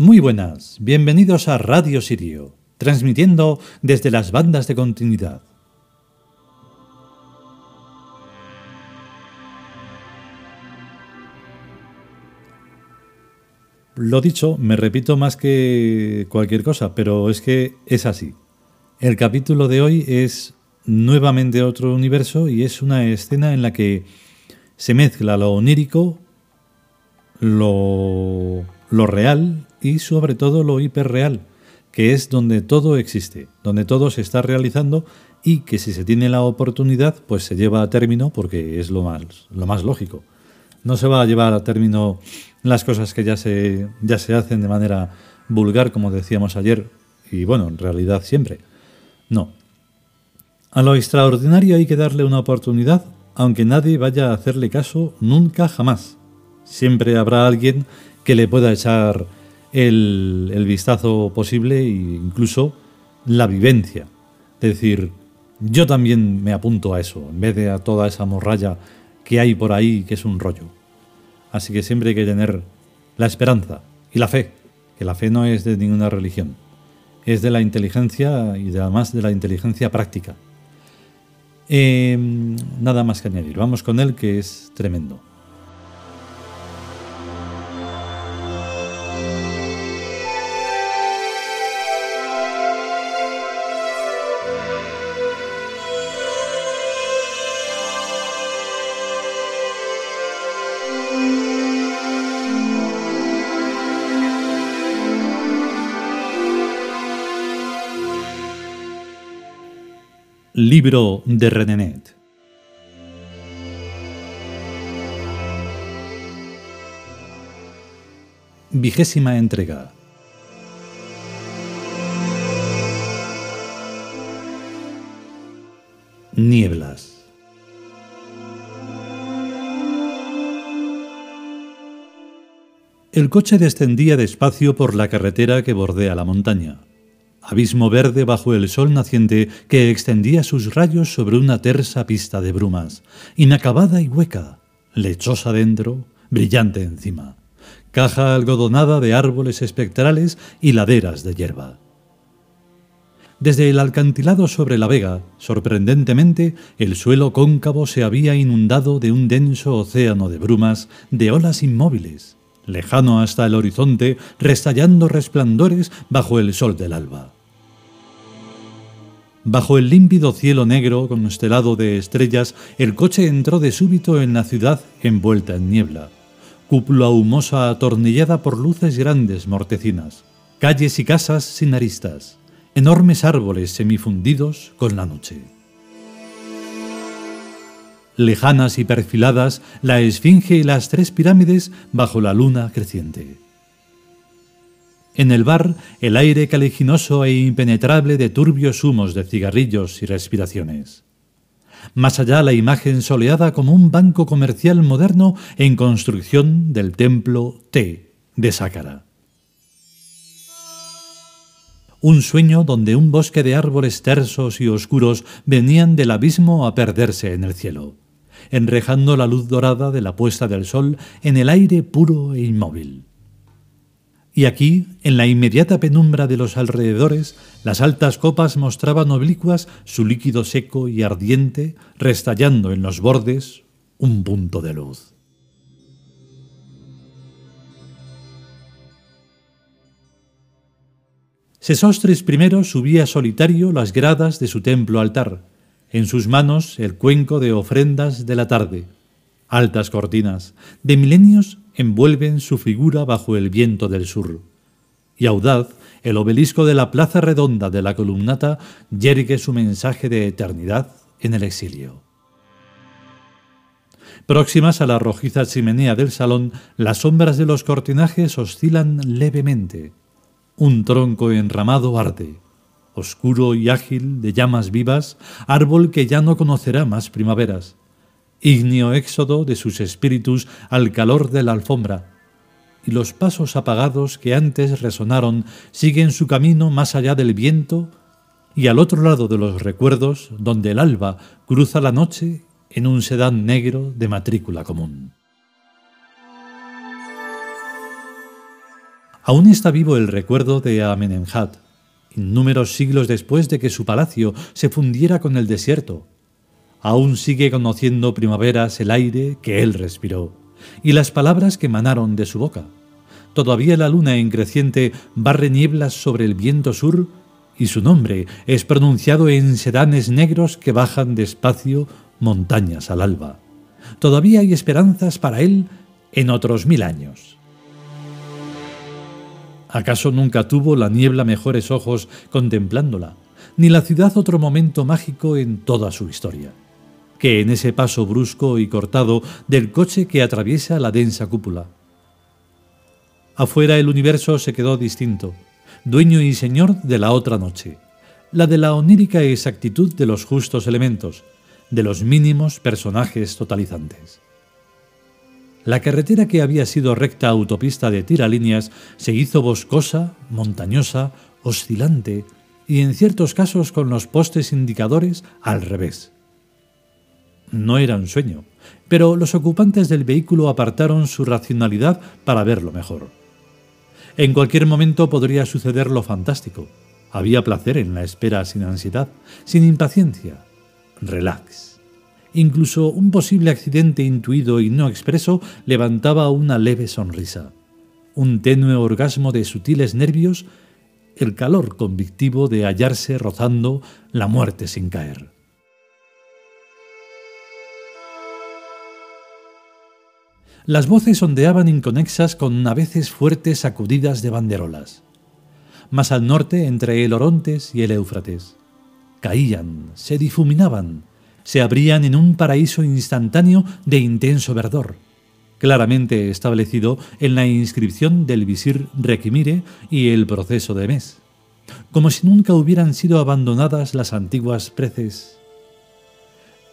Muy buenas, bienvenidos a Radio Sirio, transmitiendo desde las bandas de continuidad. Lo dicho, me repito más que cualquier cosa, pero es que es así. El capítulo de hoy es nuevamente otro universo y es una escena en la que se mezcla lo onírico, lo, lo real y sobre todo lo hiperreal, que es donde todo existe, donde todo se está realizando y que si se tiene la oportunidad, pues se lleva a término porque es lo más, lo más lógico. No se va a llevar a término las cosas que ya se, ya se hacen de manera vulgar, como decíamos ayer, y bueno, en realidad siempre. No. A lo extraordinario hay que darle una oportunidad, aunque nadie vaya a hacerle caso nunca jamás. Siempre habrá alguien que le pueda echar el, vistazo posible e incluso la vivencia. Es decir, yo también me apunto a eso, en vez de a toda esa morralla que hay por ahí que es un rollo. Así que siempre hay que tener la esperanza y la fe, que la fe no es de ninguna religión, es de la inteligencia y además de la inteligencia práctica. Em, nada más que añadir, vamos con él que es tremendo. Libro de Renenet. Vigésima entrega. Nieblas. El coche descendía despacio por la carretera que bordea la montaña abismo verde bajo el sol naciente que extendía sus rayos sobre una tersa pista de brumas, inacabada y hueca, lechosa dentro, brillante encima, caja algodonada de árboles espectrales y laderas de hierba. Desde el alcantilado sobre la vega, sorprendentemente, el suelo cóncavo se había inundado de un denso océano de brumas, de olas inmóviles, lejano hasta el horizonte, restallando resplandores bajo el sol del alba. Bajo el límpido cielo negro constelado de estrellas, el coche entró de súbito en la ciudad envuelta en niebla. Cúpula humosa atornillada por luces grandes mortecinas. Calles y casas sin aristas. Enormes árboles semifundidos con la noche. Lejanas y perfiladas, la esfinge y las tres pirámides bajo la luna creciente. En el bar, el aire caliginoso e impenetrable de turbios humos de cigarrillos y respiraciones. Más allá, la imagen soleada como un banco comercial moderno en construcción del templo T de Sácara. Un sueño donde un bosque de árboles tersos y oscuros venían del abismo a perderse en el cielo, enrejando la luz dorada de la puesta del sol en el aire puro e inmóvil. Y aquí, en la inmediata penumbra de los alrededores, las altas copas mostraban oblicuas su líquido seco y ardiente, restallando en los bordes un punto de luz. Sesostris I subía solitario las gradas de su templo altar, en sus manos el cuenco de ofrendas de la tarde. Altas cortinas, de milenios envuelven su figura bajo el viento del sur. Y audaz, el obelisco de la plaza redonda de la columnata yergue su mensaje de eternidad en el exilio. Próximas a la rojiza chimenea del salón, las sombras de los cortinajes oscilan levemente. Un tronco enramado arde, oscuro y ágil de llamas vivas, árbol que ya no conocerá más primaveras ígneo éxodo de sus espíritus al calor de la alfombra, y los pasos apagados que antes resonaron siguen su camino más allá del viento y al otro lado de los recuerdos, donde el alba cruza la noche en un sedán negro de matrícula común. Aún está vivo el recuerdo de Amenemhat, innúmeros siglos después de que su palacio se fundiera con el desierto. Aún sigue conociendo primaveras el aire que él respiró y las palabras que emanaron de su boca. Todavía la luna en creciente barre nieblas sobre el viento sur y su nombre es pronunciado en sedanes negros que bajan despacio montañas al alba. Todavía hay esperanzas para él en otros mil años. ¿Acaso nunca tuvo la niebla mejores ojos contemplándola, ni la ciudad otro momento mágico en toda su historia? Que en ese paso brusco y cortado del coche que atraviesa la densa cúpula. Afuera el universo se quedó distinto, dueño y señor de la otra noche, la de la onírica exactitud de los justos elementos, de los mínimos personajes totalizantes. La carretera que había sido recta autopista de tiralíneas se hizo boscosa, montañosa, oscilante y en ciertos casos con los postes indicadores al revés. No era un sueño, pero los ocupantes del vehículo apartaron su racionalidad para verlo mejor. En cualquier momento podría suceder lo fantástico. Había placer en la espera sin ansiedad, sin impaciencia. Relax. Incluso un posible accidente intuido y no expreso levantaba una leve sonrisa, un tenue orgasmo de sutiles nervios, el calor convictivo de hallarse rozando la muerte sin caer. Las voces ondeaban inconexas con a veces fuertes sacudidas de banderolas. Más al norte, entre el Orontes y el Éufrates. Caían, se difuminaban, se abrían en un paraíso instantáneo de intenso verdor, claramente establecido en la inscripción del visir Requimire y el proceso de Mes, como si nunca hubieran sido abandonadas las antiguas preces.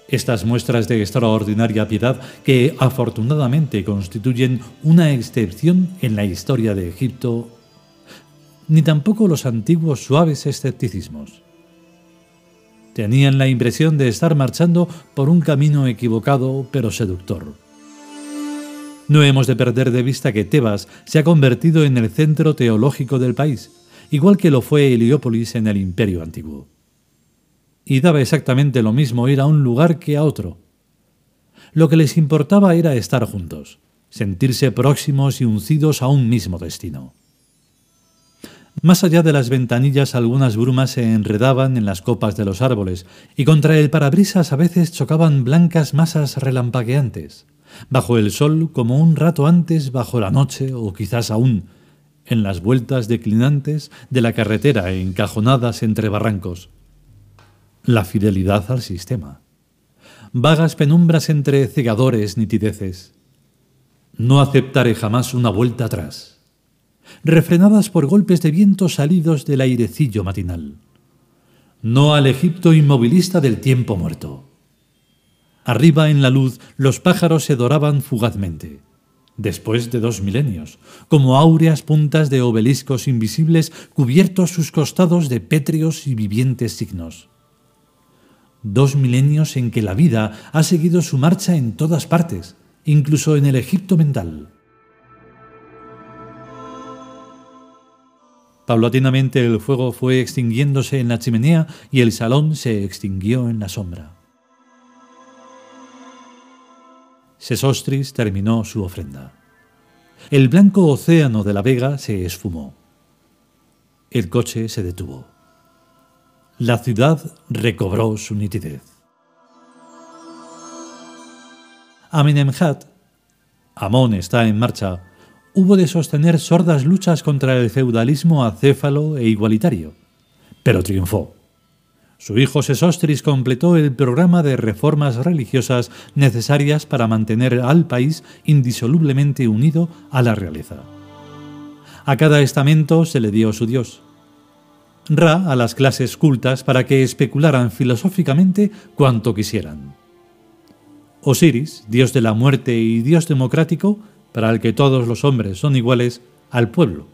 Estas muestras de extraordinaria piedad que afortunadamente constituyen una excepción en la historia de Egipto, ni tampoco los antiguos suaves escepticismos. Tenían la impresión de estar marchando por un camino equivocado pero seductor. No hemos de perder de vista que Tebas se ha convertido en el centro teológico del país, igual que lo fue Heliópolis en el Imperio Antiguo. Y daba exactamente lo mismo ir a un lugar que a otro. Lo que les importaba era estar juntos, sentirse próximos y uncidos a un mismo destino. Más allá de las ventanillas algunas brumas se enredaban en las copas de los árboles y contra el parabrisas a veces chocaban blancas masas relampagueantes, bajo el sol como un rato antes bajo la noche o quizás aún en las vueltas declinantes de la carretera encajonadas entre barrancos. La fidelidad al sistema. Vagas penumbras entre cegadores nitideces. No aceptaré jamás una vuelta atrás refrenadas por golpes de viento salidos del airecillo matinal. No al Egipto inmovilista del tiempo muerto. Arriba en la luz los pájaros se doraban fugazmente, después de dos milenios, como áureas puntas de obeliscos invisibles cubiertos sus costados de pétreos y vivientes signos. Dos milenios en que la vida ha seguido su marcha en todas partes, incluso en el Egipto mental. Paulatinamente el fuego fue extinguiéndose en la chimenea y el salón se extinguió en la sombra. Sesostris terminó su ofrenda. El blanco océano de la vega se esfumó. El coche se detuvo. La ciudad recobró su nitidez. Amenemhat, Amón está en marcha, hubo de sostener sordas luchas contra el feudalismo acéfalo e igualitario, pero triunfó. Su hijo Sesostris completó el programa de reformas religiosas necesarias para mantener al país indisolublemente unido a la realeza. A cada estamento se le dio su dios. Ra a las clases cultas para que especularan filosóficamente cuanto quisieran. Osiris, dios de la muerte y dios democrático, para el que todos los hombres son iguales, al pueblo,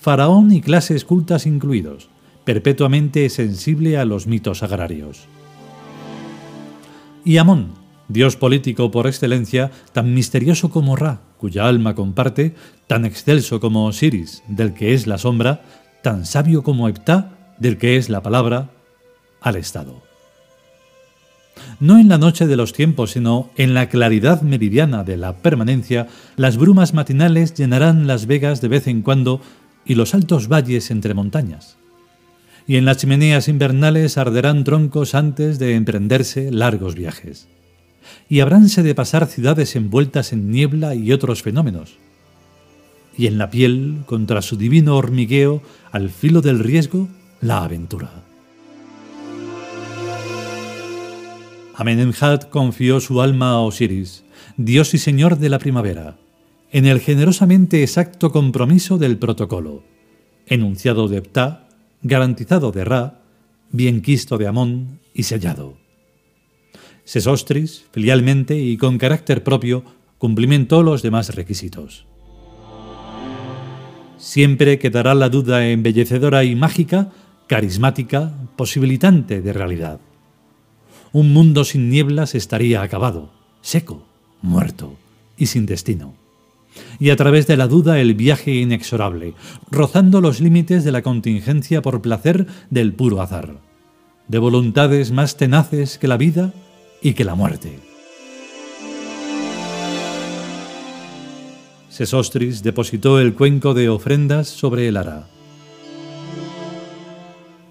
faraón y clases cultas incluidos, perpetuamente sensible a los mitos agrarios. Y Amón, dios político por excelencia, tan misterioso como Ra, cuya alma comparte, tan excelso como Osiris, del que es la sombra, tan sabio como Heptá, del que es la palabra, al Estado. No en la noche de los tiempos, sino en la claridad meridiana de la permanencia, las brumas matinales llenarán las vegas de vez en cuando y los altos valles entre montañas. Y en las chimeneas invernales arderán troncos antes de emprenderse largos viajes. Y habránse de pasar ciudades envueltas en niebla y otros fenómenos. Y en la piel, contra su divino hormigueo, al filo del riesgo, la aventura. Amenemhat confió su alma a Osiris, dios y señor de la primavera, en el generosamente exacto compromiso del protocolo, enunciado de Ptah, garantizado de Ra, bien quisto de Amón y sellado. Sesostris, filialmente y con carácter propio, cumplimentó los demás requisitos. Siempre quedará la duda embellecedora y mágica, carismática, posibilitante de realidad un mundo sin nieblas estaría acabado, seco, muerto y sin destino. Y a través de la duda el viaje inexorable, rozando los límites de la contingencia por placer del puro azar, de voluntades más tenaces que la vida y que la muerte. Sesostris depositó el cuenco de ofrendas sobre el ara.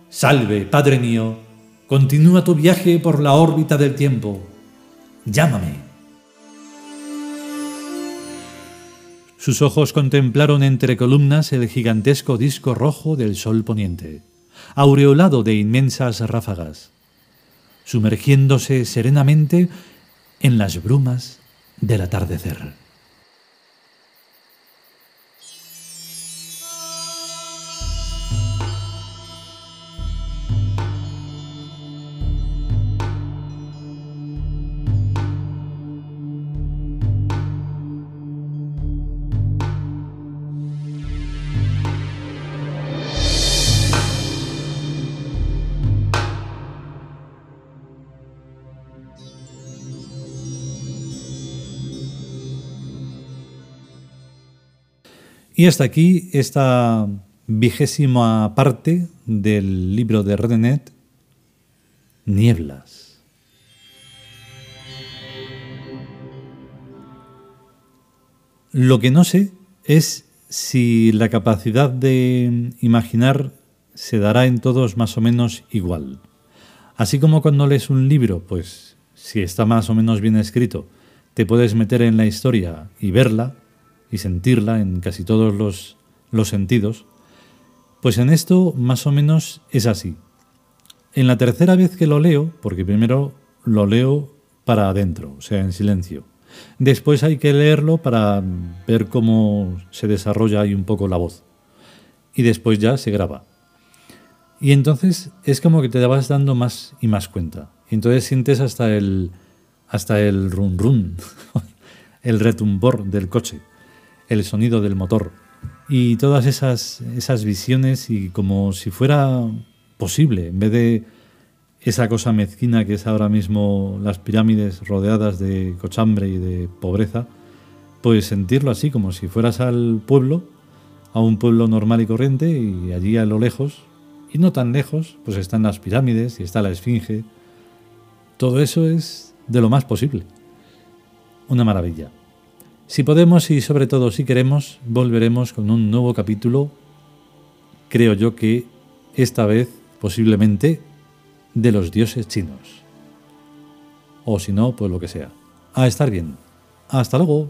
Salve, Padre mío, Continúa tu viaje por la órbita del tiempo. Llámame. Sus ojos contemplaron entre columnas el gigantesco disco rojo del sol poniente, aureolado de inmensas ráfagas, sumergiéndose serenamente en las brumas del atardecer. Y hasta aquí esta vigésima parte del libro de Redenet, Nieblas. Lo que no sé es si la capacidad de imaginar se dará en todos más o menos igual. Así como cuando lees un libro, pues si está más o menos bien escrito, te puedes meter en la historia y verla, y sentirla en casi todos los, los sentidos, pues en esto más o menos es así. En la tercera vez que lo leo, porque primero lo leo para adentro, o sea, en silencio. Después hay que leerlo para ver cómo se desarrolla ahí un poco la voz. Y después ya se graba. Y entonces es como que te vas dando más y más cuenta. Y entonces sientes hasta el hasta el run run, el retumbor del coche el sonido del motor y todas esas, esas visiones y como si fuera posible, en vez de esa cosa mezquina que es ahora mismo las pirámides rodeadas de cochambre y de pobreza, pues sentirlo así, como si fueras al pueblo, a un pueblo normal y corriente, y allí a lo lejos, y no tan lejos, pues están las pirámides y está la esfinge. Todo eso es de lo más posible. Una maravilla. Si podemos y sobre todo si queremos, volveremos con un nuevo capítulo, creo yo que esta vez posiblemente de los dioses chinos. O si no, pues lo que sea. A estar bien. Hasta luego.